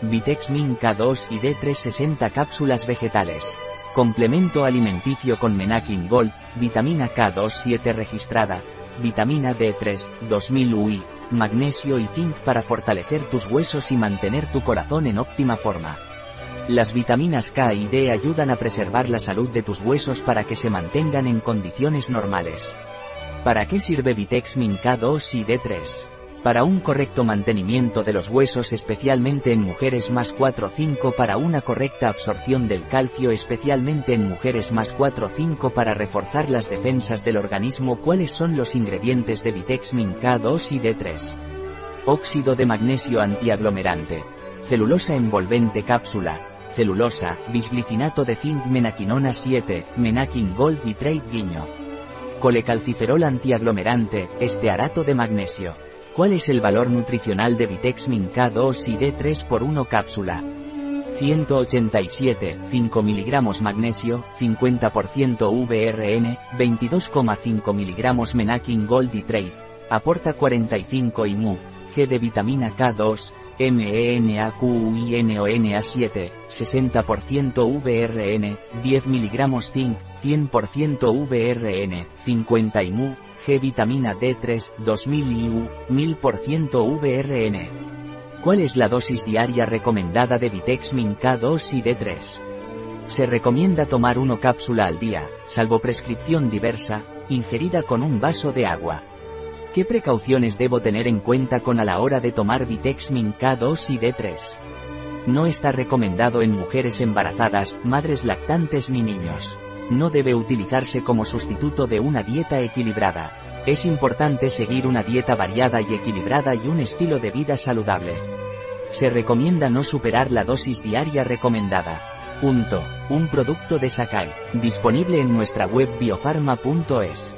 Vitex Min K2 y D360 cápsulas vegetales. Complemento alimenticio con Menakin Gold, vitamina K2 7 registrada, vitamina D3, 2000 UI, magnesio y zinc para fortalecer tus huesos y mantener tu corazón en óptima forma. Las vitaminas K y D ayudan a preservar la salud de tus huesos para que se mantengan en condiciones normales. ¿Para qué sirve Vitex Min K2 y D3? Para un correcto mantenimiento de los huesos especialmente en mujeres más 4-5 para una correcta absorción del calcio especialmente en mujeres más 4-5 para reforzar las defensas del organismo ¿Cuáles son los ingredientes de Vitexmin K2 y D3? Óxido de magnesio antiaglomerante. Celulosa envolvente cápsula. Celulosa, bisglicinato de zinc menaquinona 7, menaquin gold y trade guiño. Colecalciferol antiaglomerante, estearato de magnesio. ¿Cuál es el valor nutricional de Vitexmin K2 y D3 por 1 cápsula? 187, 5 mg magnesio, 50% VRN, 22,5 mg Menakin Gold Trade. Aporta 45 IMU, G de vitamina K2, MENAQUINONA7, 60% VRN, 10 mg zinc, 100% VRN, 50 IMU, Vitamina D3, 2000 IU, 1000% VRN. ¿Cuál es la dosis diaria recomendada de Vitexmin K2 y D3? Se recomienda tomar una cápsula al día, salvo prescripción diversa, ingerida con un vaso de agua. ¿Qué precauciones debo tener en cuenta con a la hora de tomar Vitexmin K2 y D3? No está recomendado en mujeres embarazadas, madres lactantes ni niños no debe utilizarse como sustituto de una dieta equilibrada. Es importante seguir una dieta variada y equilibrada y un estilo de vida saludable. Se recomienda no superar la dosis diaria recomendada. Punto. Un producto de Sakai, disponible en nuestra web biofarma.es.